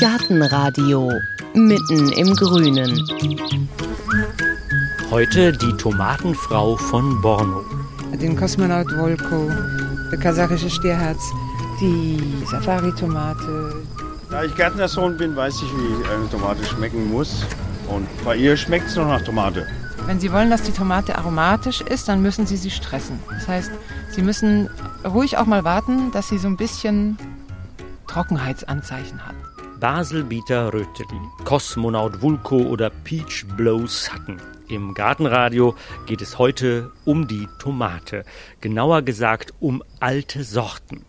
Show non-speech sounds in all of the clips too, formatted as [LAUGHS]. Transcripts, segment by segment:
Gartenradio mitten im Grünen. Heute die Tomatenfrau von Borno. Den Kosmonaut Volko, der kasachische Stierherz, die Safari-Tomate. Da ich Gärtnersohn bin, weiß ich, wie eine Tomate schmecken muss. Und bei ihr schmeckt es noch nach Tomate. Wenn Sie wollen, dass die Tomate aromatisch ist, dann müssen Sie sie stressen. Das heißt, Sie müssen ruhig auch mal warten, dass sie so ein bisschen Trockenheitsanzeichen hat. Baselbieter Röteli, Kosmonaut Vulko oder Peach Blow Sutton. Im Gartenradio geht es heute um die Tomate, genauer gesagt um alte Sorten.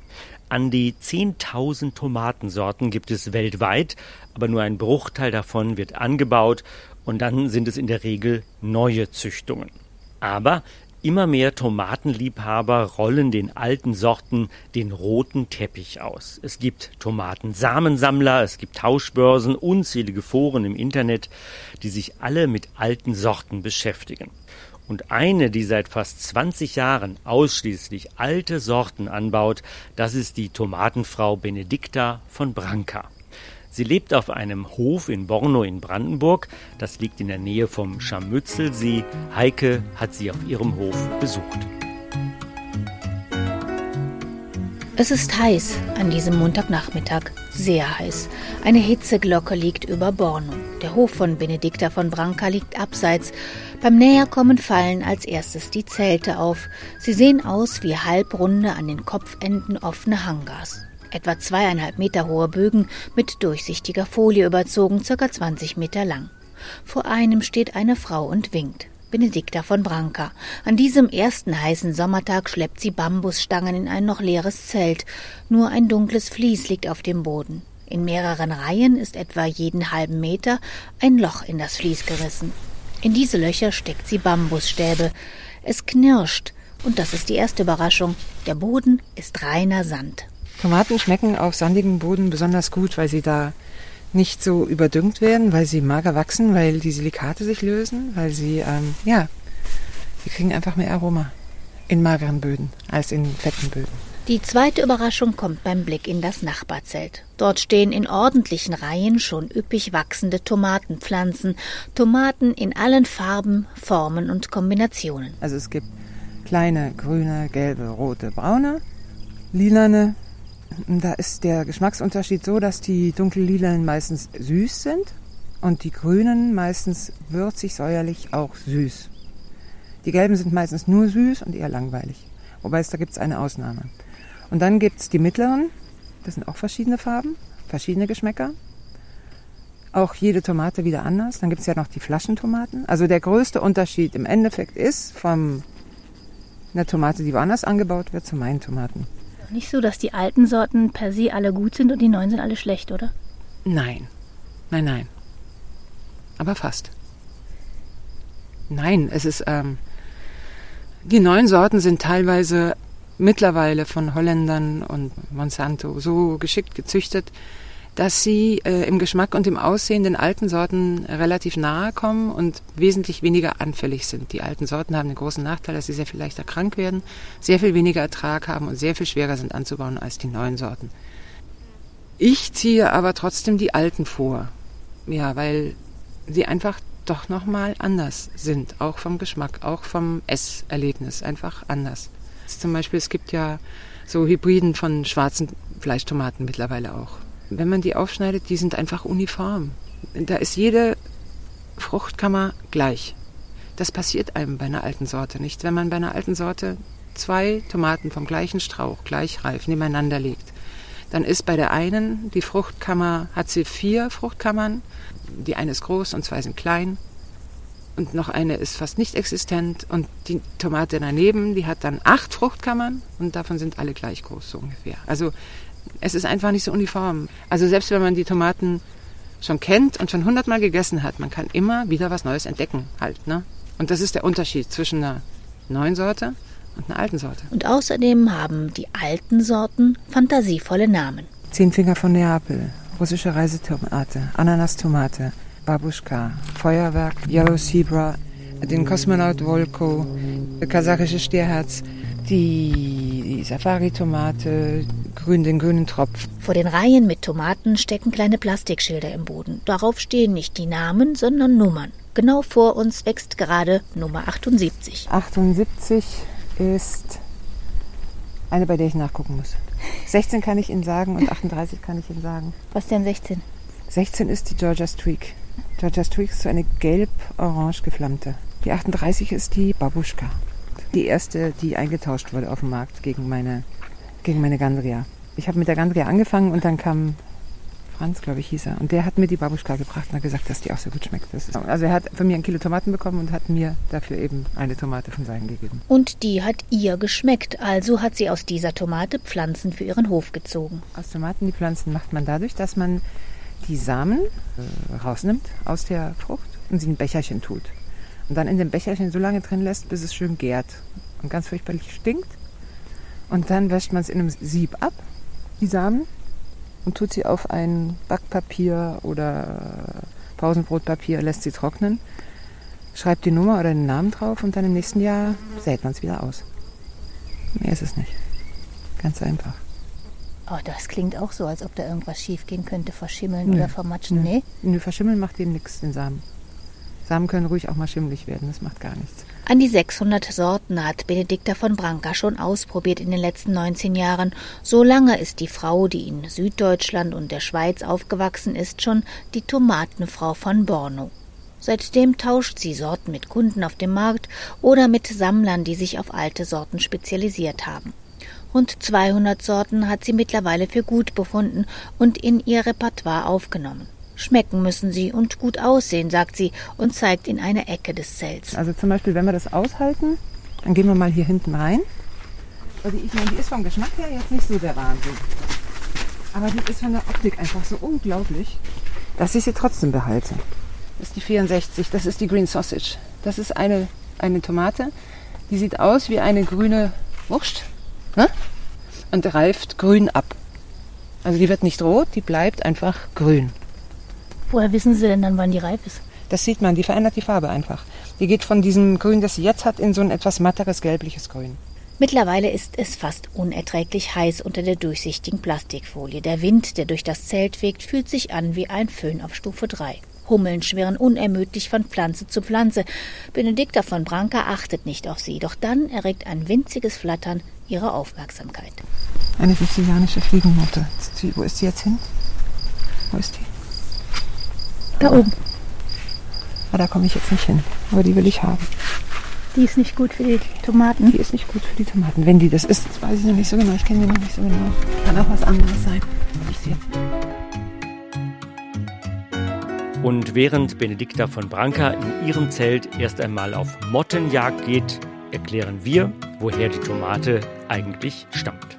An die 10.000 Tomatensorten gibt es weltweit, aber nur ein Bruchteil davon wird angebaut und dann sind es in der Regel neue Züchtungen. Aber Immer mehr Tomatenliebhaber rollen den alten Sorten den roten Teppich aus. Es gibt Tomatensamensammler, es gibt Tauschbörsen, unzählige Foren im Internet, die sich alle mit alten Sorten beschäftigen. Und eine, die seit fast 20 Jahren ausschließlich alte Sorten anbaut, das ist die Tomatenfrau Benedikta von Branca. Sie lebt auf einem Hof in Borno in Brandenburg. Das liegt in der Nähe vom Scharmützelsee. Heike hat sie auf ihrem Hof besucht. Es ist heiß an diesem Montagnachmittag, sehr heiß. Eine Hitzeglocke liegt über Borno. Der Hof von Benedikta von Branca liegt abseits. Beim Näherkommen fallen als erstes die Zelte auf. Sie sehen aus wie halbrunde an den Kopfenden offene Hangars etwa zweieinhalb Meter hohe Bögen mit durchsichtiger Folie überzogen, circa 20 Meter lang. Vor einem steht eine Frau und winkt. Benedikta von Branca. An diesem ersten heißen Sommertag schleppt sie Bambusstangen in ein noch leeres Zelt. Nur ein dunkles Vlies liegt auf dem Boden. In mehreren Reihen ist etwa jeden halben Meter ein Loch in das Vlies gerissen. In diese Löcher steckt sie Bambusstäbe. Es knirscht, und das ist die erste Überraschung. Der Boden ist reiner Sand. Tomaten schmecken auf sandigem Boden besonders gut, weil sie da nicht so überdüngt werden, weil sie mager wachsen, weil die Silikate sich lösen, weil sie, ähm, ja, sie kriegen einfach mehr Aroma in mageren Böden als in fetten Böden. Die zweite Überraschung kommt beim Blick in das Nachbarzelt. Dort stehen in ordentlichen Reihen schon üppig wachsende Tomatenpflanzen, Tomaten in allen Farben, Formen und Kombinationen. Also es gibt kleine, grüne, gelbe, rote, braune, lilane, da ist der Geschmacksunterschied so, dass die dunkellilanen meistens süß sind und die grünen meistens würzig, säuerlich, auch süß. Die gelben sind meistens nur süß und eher langweilig. Wobei es da gibt es eine Ausnahme. Und dann gibt es die mittleren, das sind auch verschiedene Farben, verschiedene Geschmäcker. Auch jede Tomate wieder anders. Dann gibt es ja noch die Flaschentomaten. Also der größte Unterschied im Endeffekt ist von einer Tomate, die woanders angebaut wird, zu meinen Tomaten nicht so, dass die alten Sorten per se alle gut sind und die neuen sind alle schlecht, oder? Nein. Nein, nein. Aber fast. Nein, es ist. Ähm, die neuen Sorten sind teilweise mittlerweile von Holländern und Monsanto so geschickt gezüchtet, dass sie äh, im Geschmack und im Aussehen den alten Sorten relativ nahe kommen und wesentlich weniger anfällig sind. Die alten Sorten haben den großen Nachteil, dass sie sehr viel leichter krank werden, sehr viel weniger Ertrag haben und sehr viel schwerer sind anzubauen als die neuen Sorten. Ich ziehe aber trotzdem die alten vor. Ja, weil sie einfach doch nochmal anders sind, auch vom Geschmack, auch vom Esserlebnis, einfach anders. Zum Beispiel, es gibt ja so Hybriden von schwarzen Fleischtomaten mittlerweile auch wenn man die aufschneidet, die sind einfach uniform. Da ist jede Fruchtkammer gleich. Das passiert einem bei einer alten Sorte nicht. Wenn man bei einer alten Sorte zwei Tomaten vom gleichen Strauch gleich reif nebeneinander legt, dann ist bei der einen die Fruchtkammer, hat sie vier Fruchtkammern, die eine ist groß und zwei sind klein und noch eine ist fast nicht existent und die Tomate daneben, die hat dann acht Fruchtkammern und davon sind alle gleich groß so ungefähr. Also es ist einfach nicht so uniform. Also selbst wenn man die Tomaten schon kennt und schon hundertmal gegessen hat, man kann immer wieder was Neues entdecken halt. Ne? Und das ist der Unterschied zwischen einer neuen Sorte und einer alten Sorte. Und außerdem haben die alten Sorten fantasievolle Namen. Zehnfinger von Neapel, russische Reisetomate, Ananastomate, Babuschka, Feuerwerk, Yellow Zebra, den Kosmonaut Volko, kasachische Stierherz, die, Safari-Tomate, grün, den grünen Tropf. Vor den Reihen mit Tomaten stecken kleine Plastikschilder im Boden. Darauf stehen nicht die Namen, sondern Nummern. Genau vor uns wächst gerade Nummer 78. 78 ist eine, bei der ich nachgucken muss. 16 kann ich Ihnen sagen und 38 kann ich Ihnen sagen. Was denn 16? 16 ist die Georgia Streak. Georgia Streak ist so eine gelb-orange geflammte. Die 38 ist die Babuschka. Die erste, die eingetauscht wurde auf dem Markt gegen meine, gegen meine Gandria. Ich habe mit der Gandria angefangen und dann kam Franz, glaube ich, hieß er. Und der hat mir die Babuschka gebracht und hat gesagt, dass die auch so gut schmeckt. Ist, also er hat von mir ein Kilo Tomaten bekommen und hat mir dafür eben eine Tomate von seinen gegeben. Und die hat ihr geschmeckt. Also hat sie aus dieser Tomate Pflanzen für ihren Hof gezogen. Aus Tomaten die Pflanzen macht man dadurch, dass man die Samen äh, rausnimmt aus der Frucht und sie in ein Becherchen tut. Und dann in dem Becherchen so lange drin lässt, bis es schön gärt und ganz furchtbarlich stinkt. Und dann wäscht man es in einem Sieb ab, die Samen, und tut sie auf ein Backpapier oder Pausenbrotpapier, lässt sie trocknen, schreibt die Nummer oder den Namen drauf und dann im nächsten Jahr sät man es wieder aus. Mehr ist es nicht. Ganz einfach. Oh, das klingt auch so, als ob da irgendwas schief gehen könnte, verschimmeln Nö. oder vermatschen. Nö. Nee? Nö, verschimmeln macht dem nichts, den Samen. Samen können ruhig auch mal schimmelig werden, das macht gar nichts. An die 600 Sorten hat Benedikta von Branca schon ausprobiert in den letzten 19 Jahren. So lange ist die Frau, die in Süddeutschland und der Schweiz aufgewachsen ist, schon die Tomatenfrau von Borno. Seitdem tauscht sie Sorten mit Kunden auf dem Markt oder mit Sammlern, die sich auf alte Sorten spezialisiert haben. Rund 200 Sorten hat sie mittlerweile für gut befunden und in ihr Repertoire aufgenommen. Schmecken müssen sie und gut aussehen, sagt sie und zeigt in eine Ecke des Zelts. Also zum Beispiel, wenn wir das aushalten, dann gehen wir mal hier hinten rein. Also ich meine, die ist vom Geschmack her jetzt nicht so der Wahnsinn. Aber die ist von der Optik einfach so unglaublich, dass ich sie trotzdem behalte. Das ist die 64, das ist die Green Sausage. Das ist eine, eine Tomate, die sieht aus wie eine grüne Wurst ne? und reift grün ab. Also die wird nicht rot, die bleibt einfach grün. Woher wissen Sie denn dann, wann die reif ist? Das sieht man, die verändert die Farbe einfach. Die geht von diesem Grün, das sie jetzt hat, in so ein etwas matteres, gelbliches Grün. Mittlerweile ist es fast unerträglich heiß unter der durchsichtigen Plastikfolie. Der Wind, der durch das Zelt fegt, fühlt sich an wie ein Föhn auf Stufe 3. Hummeln schwirren unermüdlich von Pflanze zu Pflanze. Benedikta von Branca achtet nicht auf sie, doch dann erregt ein winziges Flattern ihre Aufmerksamkeit. Eine sizilianische Fliegenmotte. Wo ist die jetzt hin? Wo ist die? Da oben. Ah, da komme ich jetzt nicht hin. Aber die will ich haben. Die ist nicht gut für die Tomaten. Die ist nicht gut für die Tomaten. Wenn die das ist, das weiß ich noch nicht so genau. Ich kenne die noch nicht so genau. Kann auch was anderes sein. Ich sehe. Und während Benedikta von Branca in ihrem Zelt erst einmal auf Mottenjagd geht, erklären wir, woher die Tomate eigentlich stammt.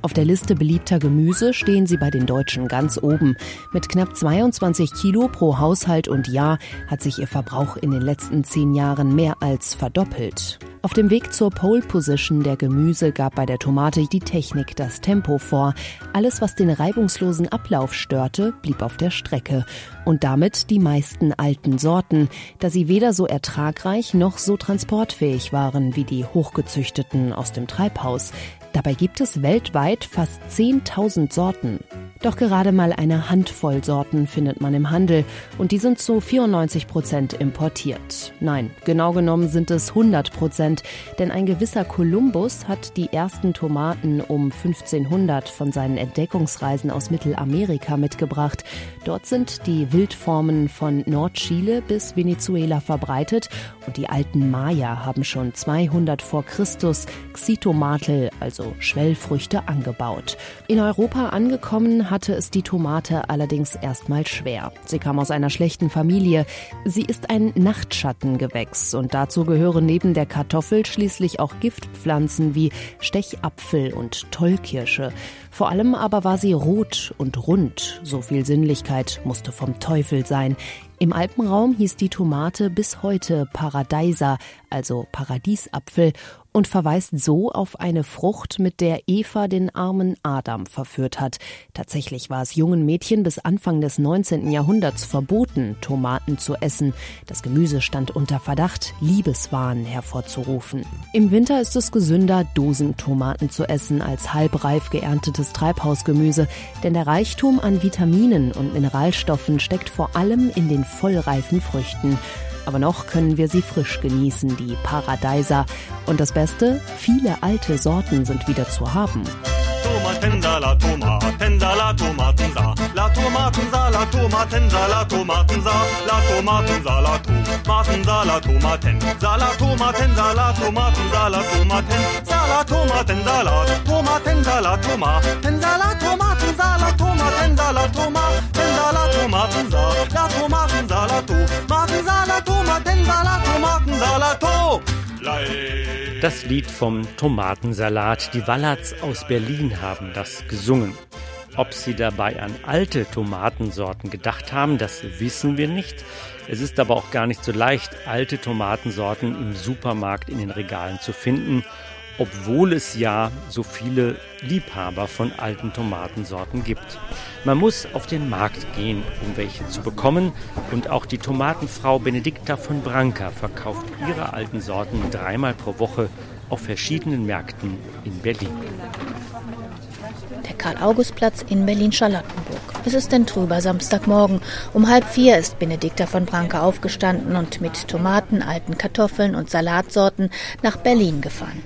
Auf der Liste beliebter Gemüse stehen sie bei den Deutschen ganz oben. Mit knapp 22 Kilo pro Haushalt und Jahr hat sich ihr Verbrauch in den letzten zehn Jahren mehr als verdoppelt. Auf dem Weg zur Pole Position der Gemüse gab bei der Tomate die Technik das Tempo vor. Alles, was den reibungslosen Ablauf störte, blieb auf der Strecke. Und damit die meisten alten Sorten, da sie weder so ertragreich noch so transportfähig waren wie die hochgezüchteten aus dem Treibhaus. Dabei gibt es weltweit fast 10.000 Sorten. Doch gerade mal eine Handvoll Sorten findet man im Handel und die sind zu 94 Prozent importiert. Nein, genau genommen sind es 100 Prozent, denn ein gewisser Kolumbus hat die ersten Tomaten um 1500 von seinen Entdeckungsreisen aus Mittelamerika mitgebracht. Dort sind die Wildformen von Nordchile bis Venezuela verbreitet und die alten Maya haben schon 200 vor Christus Xitomatel, also Schwellfrüchte, angebaut. In Europa angekommen hatte es die Tomate allerdings erstmal schwer. Sie kam aus einer schlechten Familie. Sie ist ein Nachtschattengewächs und dazu gehören neben der Kartoffel schließlich auch Giftpflanzen wie Stechapfel und Tollkirsche. Vor allem aber war sie rot und rund. So viel Sinnlichkeit musste vom Teufel sein. Im Alpenraum hieß die Tomate bis heute Paradeiser, also Paradiesapfel, und verweist so auf eine Frucht, mit der Eva den armen Adam verführt hat. Tatsächlich war es jungen Mädchen bis Anfang des 19. Jahrhunderts verboten, Tomaten zu essen. Das Gemüse stand unter Verdacht, Liebeswahn hervorzurufen. Im Winter ist es gesünder, Dosentomaten zu essen als halbreif geerntetes Treibhausgemüse, denn der Reichtum an Vitaminen und Mineralstoffen steckt vor allem in den vollreifen Früchten. Aber noch können wir sie frisch genießen, die Paradeiser. Und das Beste, viele alte Sorten sind wieder zu haben. Tomatensa, la Tomatensa, la Tomatensa, la Tomatensa, la Tomatensa, la Tomatensa, la Tomatensa, la Tomatensa, la Tomaten, la Tomatensa, la Tomatensa, la Tomaten, la Tomatensa, la Tomatensa, la Tomatensa, la Tomatensa, la Tomatensa, la Tomatensa, la Das Lied vom Tomatensalat. Die Wallerts aus Berlin haben das gesungen. Ob sie dabei an alte Tomatensorten gedacht haben, das wissen wir nicht. Es ist aber auch gar nicht so leicht, alte Tomatensorten im Supermarkt in den Regalen zu finden obwohl es ja so viele Liebhaber von alten Tomatensorten gibt. Man muss auf den Markt gehen, um welche zu bekommen, und auch die Tomatenfrau Benedikta von Branca verkauft ihre alten Sorten dreimal pro Woche auf verschiedenen Märkten in Berlin. Der Karl-August-Platz in Berlin-Charlottenburg. Es ist ein trüber Samstagmorgen. Um halb vier ist Benedikta von Branca aufgestanden und mit Tomaten, alten Kartoffeln und Salatsorten nach Berlin gefahren.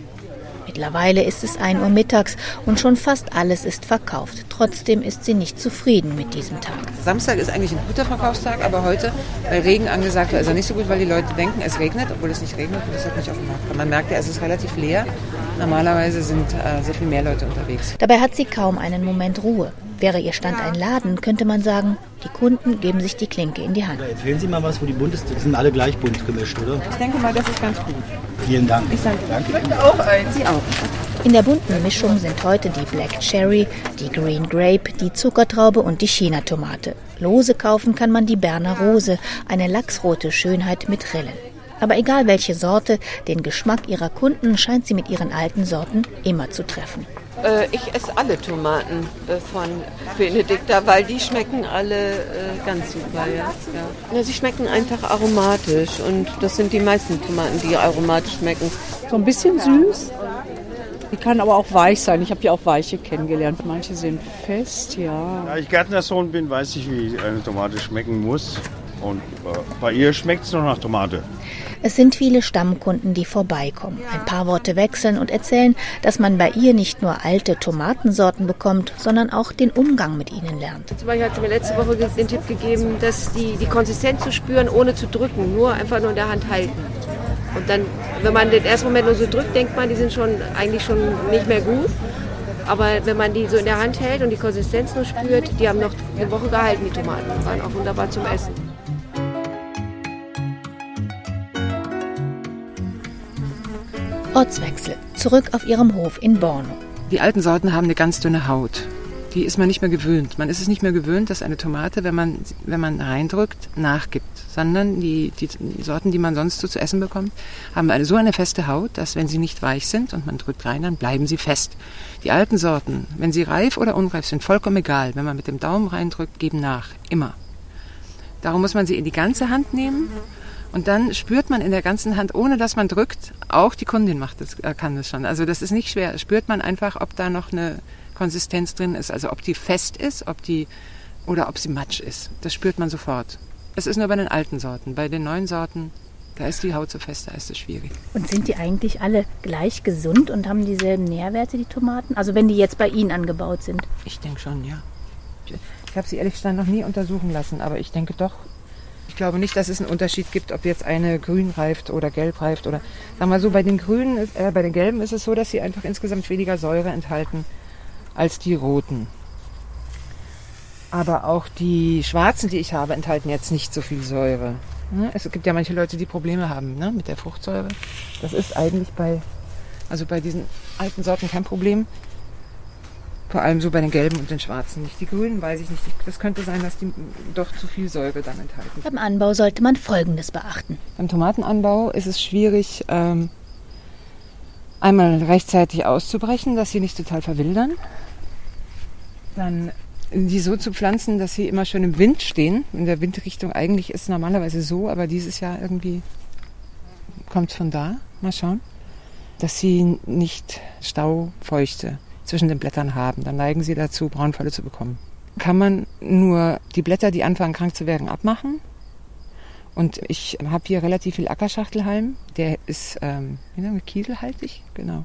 Mittlerweile ist es 1 Uhr mittags und schon fast alles ist verkauft. Trotzdem ist sie nicht zufrieden mit diesem Tag. Samstag ist eigentlich ein guter Verkaufstag, aber heute, weil Regen angesagt war, ist er nicht so gut, weil die Leute denken, es regnet, obwohl es nicht regnet und deshalb nicht auf dem Markt Man merkt ja, es ist relativ leer. Normalerweise sind äh, sehr viel mehr Leute unterwegs. Dabei hat sie kaum einen Moment Ruhe. Wäre ihr Stand ein Laden, könnte man sagen, die Kunden geben sich die Klinke in die Hand. Erzählen Sie mal was, wo die bunt ist. Die sind alle gleich bunt gemischt, oder? Ich denke mal, das ist ganz gut. Vielen Dank. Ich danke. danke. Ich möchte auch eins. Sie auch. In der bunten Mischung sind heute die Black Cherry, die Green Grape, die Zuckertraube und die China-Tomate. Lose kaufen kann man die Berner Rose, eine lachsrote Schönheit mit Rillen. Aber egal welche Sorte, den Geschmack ihrer Kunden scheint sie mit ihren alten Sorten immer zu treffen. Äh, ich esse alle Tomaten äh, von Benedikta, weil die schmecken alle äh, ganz super. Ja. Ja. Sie schmecken einfach aromatisch und das sind die meisten Tomaten, die aromatisch schmecken. So ein bisschen süß. Die kann aber auch weich sein. Ich habe ja auch weiche kennengelernt. Manche sind fest, ja. Da ich Gärtnersohn bin, weiß ich, wie eine Tomate schmecken muss. Und bei ihr schmeckt es nur nach Tomate. Es sind viele Stammkunden, die vorbeikommen, ein paar Worte wechseln und erzählen, dass man bei ihr nicht nur alte Tomatensorten bekommt, sondern auch den Umgang mit ihnen lernt. Zum Beispiel hat sie mir letzte Woche den Tipp gegeben, dass die, die Konsistenz zu spüren, ohne zu drücken, nur einfach nur in der Hand halten. Und dann, wenn man den ersten Moment nur so drückt, denkt man, die sind schon eigentlich schon nicht mehr gut. Aber wenn man die so in der Hand hält und die Konsistenz nur spürt, die haben noch eine Woche gehalten, die Tomaten. Waren auch wunderbar zum Essen. Ortswechsel. Zurück auf ihrem Hof in Borno. Die alten Sorten haben eine ganz dünne Haut. Die ist man nicht mehr gewöhnt. Man ist es nicht mehr gewöhnt, dass eine Tomate, wenn man, wenn man reindrückt, nachgibt. Sondern die, die Sorten, die man sonst so zu essen bekommt, haben eine, so eine feste Haut, dass wenn sie nicht weich sind und man drückt rein, dann bleiben sie fest. Die alten Sorten, wenn sie reif oder unreif sind, vollkommen egal. Wenn man mit dem Daumen reindrückt, geben nach. Immer. Darum muss man sie in die ganze Hand nehmen und dann spürt man in der ganzen Hand, ohne dass man drückt, auch die Kundin macht das, äh, kann das schon. Also das ist nicht schwer. Spürt man einfach, ob da noch eine Konsistenz drin ist. Also ob die fest ist, ob die oder ob sie matsch ist. Das spürt man sofort. Es ist nur bei den alten Sorten. Bei den neuen Sorten, da ist die Haut so fest, da ist es schwierig. Und sind die eigentlich alle gleich gesund und haben dieselben Nährwerte, die Tomaten? Also wenn die jetzt bei Ihnen angebaut sind? Ich denke schon, ja. Ich habe sie ehrlich gesagt noch nie untersuchen lassen, aber ich denke doch, ich glaube nicht, dass es einen Unterschied gibt, ob jetzt eine grün reift oder gelb reift oder sagen wir so, bei den grünen, äh, bei den gelben ist es so, dass sie einfach insgesamt weniger Säure enthalten als die roten. Aber auch die schwarzen, die ich habe, enthalten jetzt nicht so viel Säure. Ne? Es gibt ja manche Leute, die Probleme haben ne, mit der Fruchtsäure. Das ist eigentlich bei, also bei diesen alten Sorten kein Problem. Vor allem so bei den gelben und den schwarzen. Nicht die grünen, weiß ich nicht. Das könnte sein, dass die doch zu viel Säure dann enthalten. Beim Anbau sollte man Folgendes beachten. Beim Tomatenanbau ist es schwierig, ähm, einmal rechtzeitig auszubrechen, dass sie nicht total verwildern. Dann die so zu pflanzen, dass sie immer schön im Wind stehen. In der Windrichtung eigentlich ist es normalerweise so, aber dieses Jahr irgendwie kommt es von da. Mal schauen. Dass sie nicht Staufeuchte zwischen den Blättern haben. Dann neigen sie dazu, Braunfälle zu bekommen. Kann man nur die Blätter, die anfangen krank zu werden, abmachen. Und ich habe hier relativ viel Ackerschachtelhalm. Der ist ähm, kieselhaltig, genau.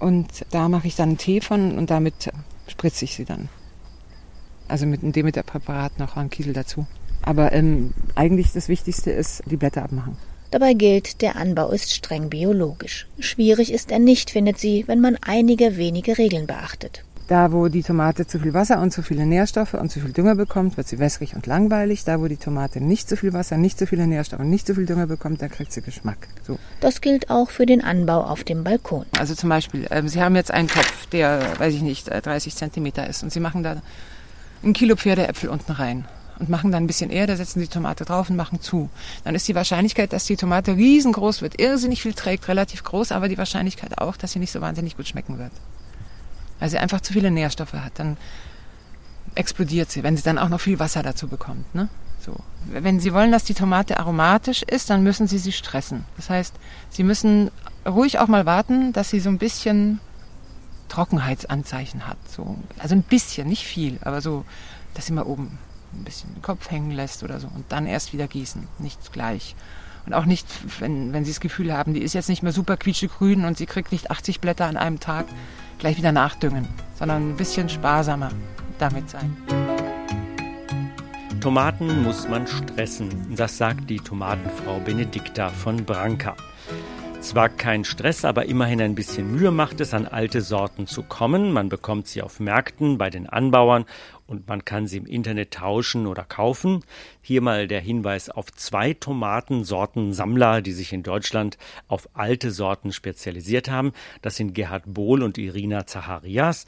Und da mache ich dann einen Tee von und damit spritze ich sie dann. Also mit einem Demeter-Präparat noch an Kiesel dazu. Aber ähm, eigentlich das Wichtigste ist, die Blätter abmachen. Dabei gilt, der Anbau ist streng biologisch. Schwierig ist er nicht, findet sie, wenn man einige wenige Regeln beachtet. Da, wo die Tomate zu viel Wasser und zu viele Nährstoffe und zu viel Dünger bekommt, wird sie wässrig und langweilig. Da, wo die Tomate nicht zu viel Wasser, nicht zu viele Nährstoffe und nicht zu viel Dünger bekommt, da kriegt sie Geschmack. So. Das gilt auch für den Anbau auf dem Balkon. Also zum Beispiel, äh, Sie haben jetzt einen Topf, der, weiß ich nicht, 30 Zentimeter ist und Sie machen da ein Kilo Pferdeäpfel unten rein und machen dann ein bisschen Erde, setzen die Tomate drauf und machen zu. Dann ist die Wahrscheinlichkeit, dass die Tomate riesengroß wird, irrsinnig viel trägt, relativ groß, aber die Wahrscheinlichkeit auch, dass sie nicht so wahnsinnig gut schmecken wird. Weil sie einfach zu viele Nährstoffe hat. Dann explodiert sie, wenn sie dann auch noch viel Wasser dazu bekommt. Ne? So. Wenn Sie wollen, dass die Tomate aromatisch ist, dann müssen Sie sie stressen. Das heißt, Sie müssen ruhig auch mal warten, dass sie so ein bisschen Trockenheitsanzeichen hat. So. Also ein bisschen, nicht viel, aber so, dass sie mal oben ein bisschen den Kopf hängen lässt oder so und dann erst wieder gießen, nicht gleich. Und auch nicht, wenn, wenn Sie das Gefühl haben, die ist jetzt nicht mehr super quietschegrün und sie kriegt nicht 80 Blätter an einem Tag, gleich wieder nachdüngen, sondern ein bisschen sparsamer damit sein. Tomaten muss man stressen, das sagt die Tomatenfrau Benedikta von Branca. Zwar kein Stress, aber immerhin ein bisschen Mühe macht es, an alte Sorten zu kommen. Man bekommt sie auf Märkten bei den Anbauern und man kann sie im Internet tauschen oder kaufen. Hier mal der Hinweis auf zwei Tomatensorten Sammler, die sich in Deutschland auf alte Sorten spezialisiert haben. Das sind Gerhard Bohl und Irina Zacharias.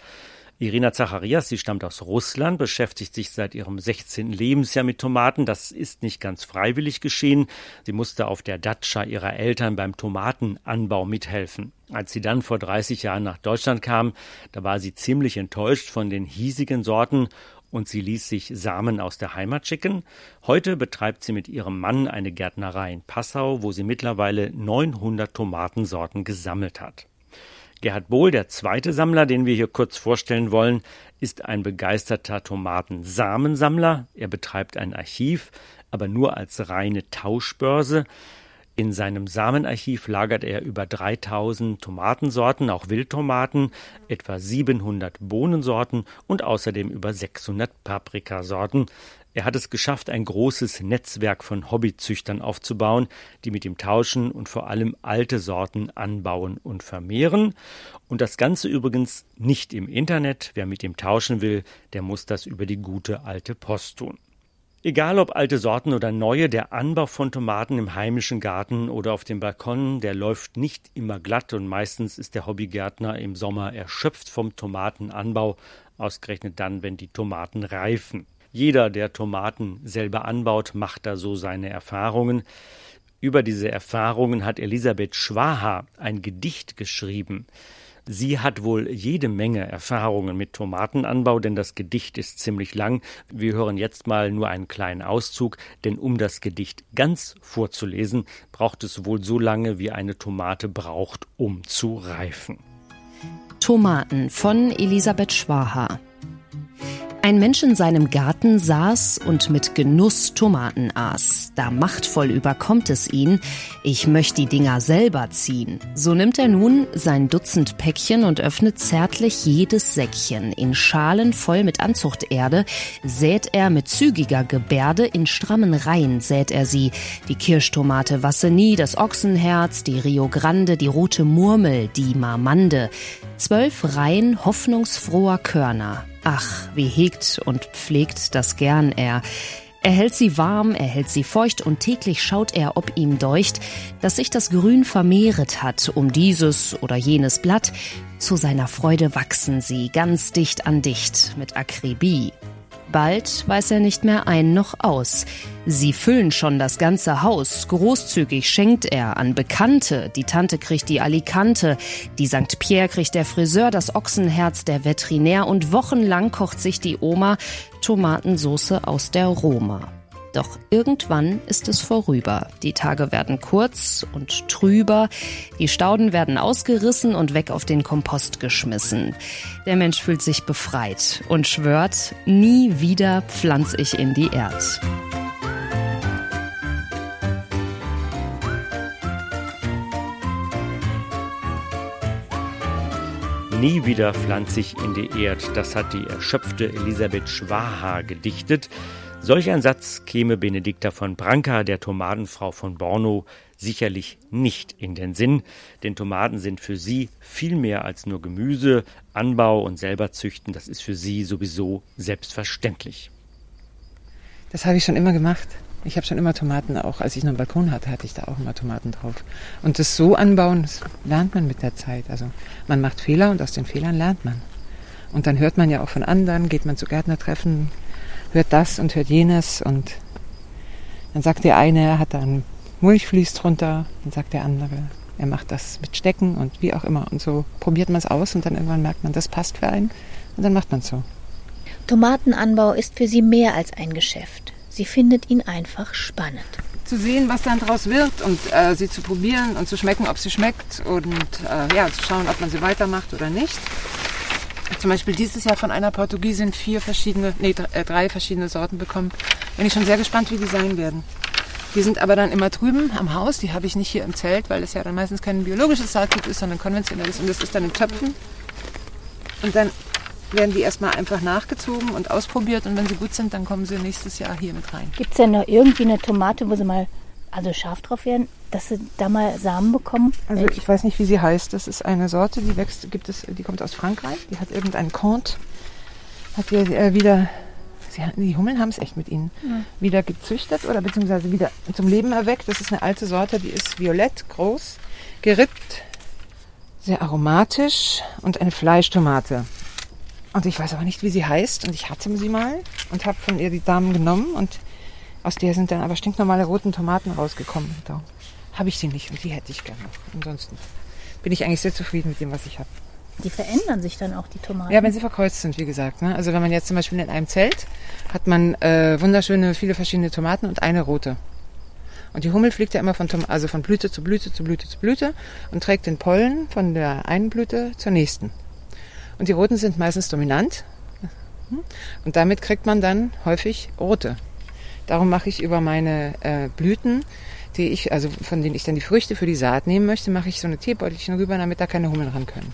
Irina Zacharias, sie stammt aus Russland, beschäftigt sich seit ihrem 16. Lebensjahr mit Tomaten. Das ist nicht ganz freiwillig geschehen. Sie musste auf der Datscha ihrer Eltern beim Tomatenanbau mithelfen. Als sie dann vor 30 Jahren nach Deutschland kam, da war sie ziemlich enttäuscht von den hiesigen Sorten und sie ließ sich Samen aus der Heimat schicken. Heute betreibt sie mit ihrem Mann eine Gärtnerei in Passau, wo sie mittlerweile 900 Tomatensorten gesammelt hat. Gerhard Bohl, der zweite Sammler, den wir hier kurz vorstellen wollen, ist ein begeisterter Tomatensamensammler. Er betreibt ein Archiv, aber nur als reine Tauschbörse. In seinem Samenarchiv lagert er über 3000 Tomatensorten, auch Wildtomaten, etwa 700 Bohnensorten und außerdem über 600 Paprikasorten. Er hat es geschafft, ein großes Netzwerk von Hobbyzüchtern aufzubauen, die mit ihm tauschen und vor allem alte Sorten anbauen und vermehren. Und das Ganze übrigens nicht im Internet. Wer mit ihm tauschen will, der muss das über die gute alte Post tun. Egal ob alte Sorten oder neue, der Anbau von Tomaten im heimischen Garten oder auf dem Balkon, der läuft nicht immer glatt und meistens ist der Hobbygärtner im Sommer erschöpft vom Tomatenanbau, ausgerechnet dann, wenn die Tomaten reifen. Jeder, der Tomaten selber anbaut, macht da so seine Erfahrungen. Über diese Erfahrungen hat Elisabeth Schwaha ein Gedicht geschrieben. Sie hat wohl jede Menge Erfahrungen mit Tomatenanbau, denn das Gedicht ist ziemlich lang. Wir hören jetzt mal nur einen kleinen Auszug, denn um das Gedicht ganz vorzulesen, braucht es wohl so lange, wie eine Tomate braucht, um zu reifen. Tomaten von Elisabeth Schwaha ein Mensch in seinem Garten saß und mit Genuss Tomaten aß. Da machtvoll überkommt es ihn. Ich möchte die Dinger selber ziehen. So nimmt er nun sein Dutzend Päckchen und öffnet zärtlich jedes Säckchen. In Schalen voll mit Anzuchterde sät er mit zügiger Gebärde, in strammen Reihen sät er sie. Die Kirschtomate Wassenie, das Ochsenherz, die Rio Grande, die rote Murmel, die Marmande. Zwölf Reihen hoffnungsfroher Körner. Ach, wie hegt und pflegt das gern er. Er hält sie warm, er hält sie feucht und täglich schaut er, ob ihm deucht, dass sich das Grün vermehret hat um dieses oder jenes Blatt. Zu seiner Freude wachsen sie ganz dicht an dicht mit Akribie. Bald weiß er nicht mehr ein noch aus. Sie füllen schon das ganze Haus. Großzügig schenkt er an Bekannte. Die Tante kriegt die Alicante. Die St. Pierre kriegt der Friseur, das Ochsenherz der Veterinär und wochenlang kocht sich die Oma Tomatensoße aus der Roma. Doch irgendwann ist es vorüber. Die Tage werden kurz und trüber, die Stauden werden ausgerissen und weg auf den Kompost geschmissen. Der Mensch fühlt sich befreit und schwört, nie wieder pflanze ich in die Erd. Nie wieder pflanze ich in die Erd, das hat die erschöpfte Elisabeth Schwaha gedichtet. Solch ein Satz käme Benedikta von Branca, der Tomatenfrau von Borno, sicherlich nicht in den Sinn, denn Tomaten sind für sie viel mehr als nur Gemüse, Anbau und selber züchten, das ist für sie sowieso selbstverständlich. Das habe ich schon immer gemacht. Ich habe schon immer Tomaten, auch als ich noch einen Balkon hatte, hatte ich da auch immer Tomaten drauf. Und das so anbauen, das lernt man mit der Zeit. Also man macht Fehler und aus den Fehlern lernt man. Und dann hört man ja auch von anderen, geht man zu Gärtnertreffen, hört das und hört jenes und dann sagt der eine, er hat da ein Mulchvlies drunter, dann sagt der andere, er macht das mit Stecken und wie auch immer. Und so probiert man es aus und dann irgendwann merkt man, das passt für einen und dann macht man es so. Tomatenanbau ist für sie mehr als ein Geschäft. Sie findet ihn einfach spannend. Zu sehen, was dann daraus wird und äh, sie zu probieren und zu schmecken, ob sie schmeckt und äh, ja, zu schauen, ob man sie weitermacht oder nicht zum Beispiel dieses Jahr von einer Portugiesin vier verschiedene, nee, äh, drei verschiedene Sorten bekommen. Bin ich schon sehr gespannt, wie die sein werden. Die sind aber dann immer drüben am Haus. Die habe ich nicht hier im Zelt, weil es ja dann meistens kein biologisches Saatgut ist, sondern konventionelles. Und das ist dann in Töpfen. Und dann werden die erstmal einfach nachgezogen und ausprobiert. Und wenn sie gut sind, dann kommen sie nächstes Jahr hier mit rein. Gibt es denn noch irgendwie eine Tomate, wo sie mal also scharf drauf werden, dass sie da mal Samen bekommen? Also ich weiß nicht, wie sie heißt. Das ist eine Sorte, die wächst, gibt es, die kommt aus Frankreich. Die hat irgendeinen Conte, hat wir äh, wieder, sie, die Hummeln haben es echt mit ihnen, mhm. wieder gezüchtet oder beziehungsweise wieder zum Leben erweckt. Das ist eine alte Sorte, die ist violett, groß, gerippt, sehr aromatisch und eine Fleischtomate. Und ich weiß aber nicht, wie sie heißt. Und ich hatte sie mal und habe von ihr die Damen genommen und aus der sind dann aber stinknormale roten Tomaten rausgekommen. Habe ich sie nicht und die hätte ich gerne. Ansonsten bin ich eigentlich sehr zufrieden mit dem, was ich habe. Die verändern sich dann auch, die Tomaten? Ja, wenn sie verkreuzt sind, wie gesagt. Ne? Also wenn man jetzt zum Beispiel in einem Zelt hat man äh, wunderschöne, viele verschiedene Tomaten und eine rote. Und die Hummel fliegt ja immer von, also von Blüte zu Blüte zu Blüte zu Blüte und trägt den Pollen von der einen Blüte zur nächsten. Und die roten sind meistens dominant. Und damit kriegt man dann häufig rote. Darum mache ich über meine äh, Blüten, die ich, also von denen ich dann die Früchte für die Saat nehmen möchte, mache ich so eine Teebeutelchen rüber, damit da keine Hummeln ran können.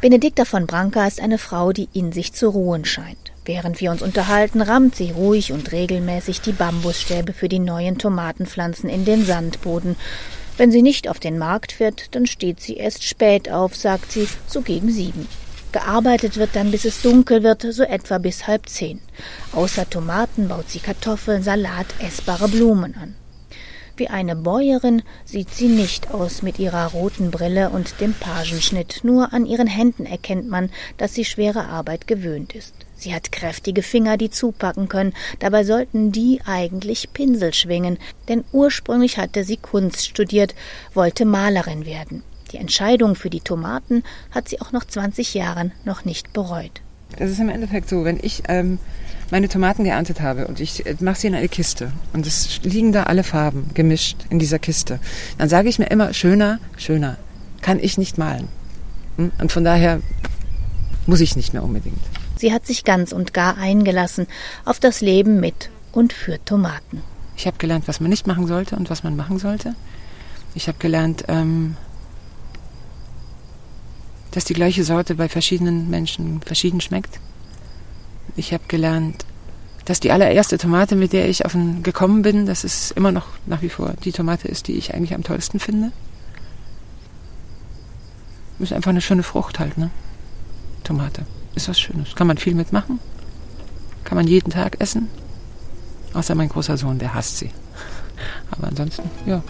Benedikta von Branca ist eine Frau, die in sich zu ruhen scheint. Während wir uns unterhalten, rammt sie ruhig und regelmäßig die Bambusstäbe für die neuen Tomatenpflanzen in den Sandboden. Wenn sie nicht auf den Markt fährt, dann steht sie erst spät auf, sagt sie, so gegen sieben. Gearbeitet wird dann, bis es dunkel wird, so etwa bis halb zehn. Außer Tomaten baut sie Kartoffeln, Salat, essbare Blumen an. Wie eine Bäuerin sieht sie nicht aus mit ihrer roten Brille und dem Pagenschnitt. Nur an ihren Händen erkennt man, dass sie schwere Arbeit gewöhnt ist. Sie hat kräftige Finger, die zupacken können. Dabei sollten die eigentlich Pinsel schwingen, denn ursprünglich hatte sie Kunst studiert, wollte Malerin werden. Die Entscheidung für die Tomaten hat sie auch nach 20 Jahren noch nicht bereut. Das ist im Endeffekt so, wenn ich ähm, meine Tomaten geerntet habe und ich äh, mache sie in eine Kiste und es liegen da alle Farben gemischt in dieser Kiste, dann sage ich mir immer, schöner, schöner, kann ich nicht malen. Hm? Und von daher muss ich nicht mehr unbedingt. Sie hat sich ganz und gar eingelassen auf das Leben mit und für Tomaten. Ich habe gelernt, was man nicht machen sollte und was man machen sollte. Ich habe gelernt, ähm, dass die gleiche Sorte bei verschiedenen Menschen verschieden schmeckt. Ich habe gelernt, dass die allererste Tomate, mit der ich auf den gekommen bin, dass es immer noch nach wie vor die Tomate ist, die ich eigentlich am tollsten finde. Ist einfach eine schöne Frucht halt, ne? Tomate. Ist was Schönes. Kann man viel mitmachen. Kann man jeden Tag essen. Außer mein großer Sohn, der hasst sie. [LAUGHS] Aber ansonsten, ja.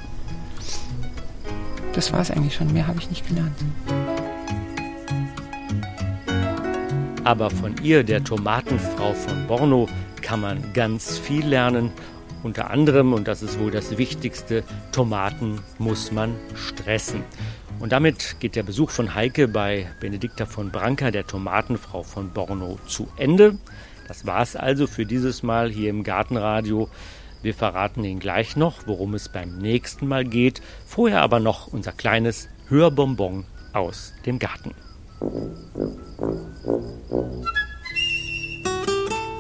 Das war es eigentlich schon. Mehr habe ich nicht gelernt. Aber von ihr, der Tomatenfrau von Borno, kann man ganz viel lernen. Unter anderem, und das ist wohl das Wichtigste, Tomaten muss man stressen. Und damit geht der Besuch von Heike bei Benedikta von Branca, der Tomatenfrau von Borno, zu Ende. Das war's also für dieses Mal hier im Gartenradio. Wir verraten Ihnen gleich noch, worum es beim nächsten Mal geht. Vorher aber noch unser kleines Hörbonbon aus dem Garten.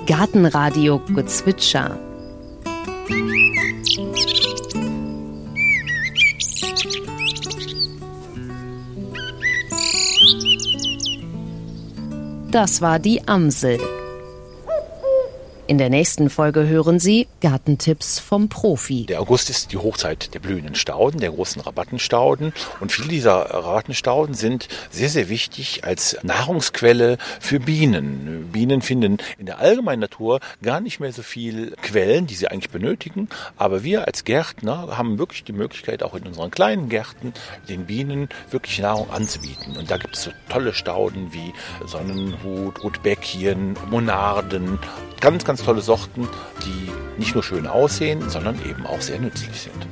Gartenradio Gezwitscher. Das war die Amsel. In der nächsten Folge hören Sie Gartentipps vom Profi. Der August ist die Hochzeit der blühenden Stauden, der großen Rabattenstauden. Und viele dieser Rabattenstauden sind sehr, sehr wichtig als Nahrungsquelle für Bienen. Bienen finden in der allgemeinen Natur gar nicht mehr so viel Quellen, die sie eigentlich benötigen. Aber wir als Gärtner haben wirklich die Möglichkeit, auch in unseren kleinen Gärten den Bienen wirklich Nahrung anzubieten. Und da gibt es so tolle Stauden wie Sonnenhut, Rotbäckchen, Monarden, ganz, ganz tolle Sorten, die nicht nur schön aussehen, sondern eben auch sehr nützlich sind.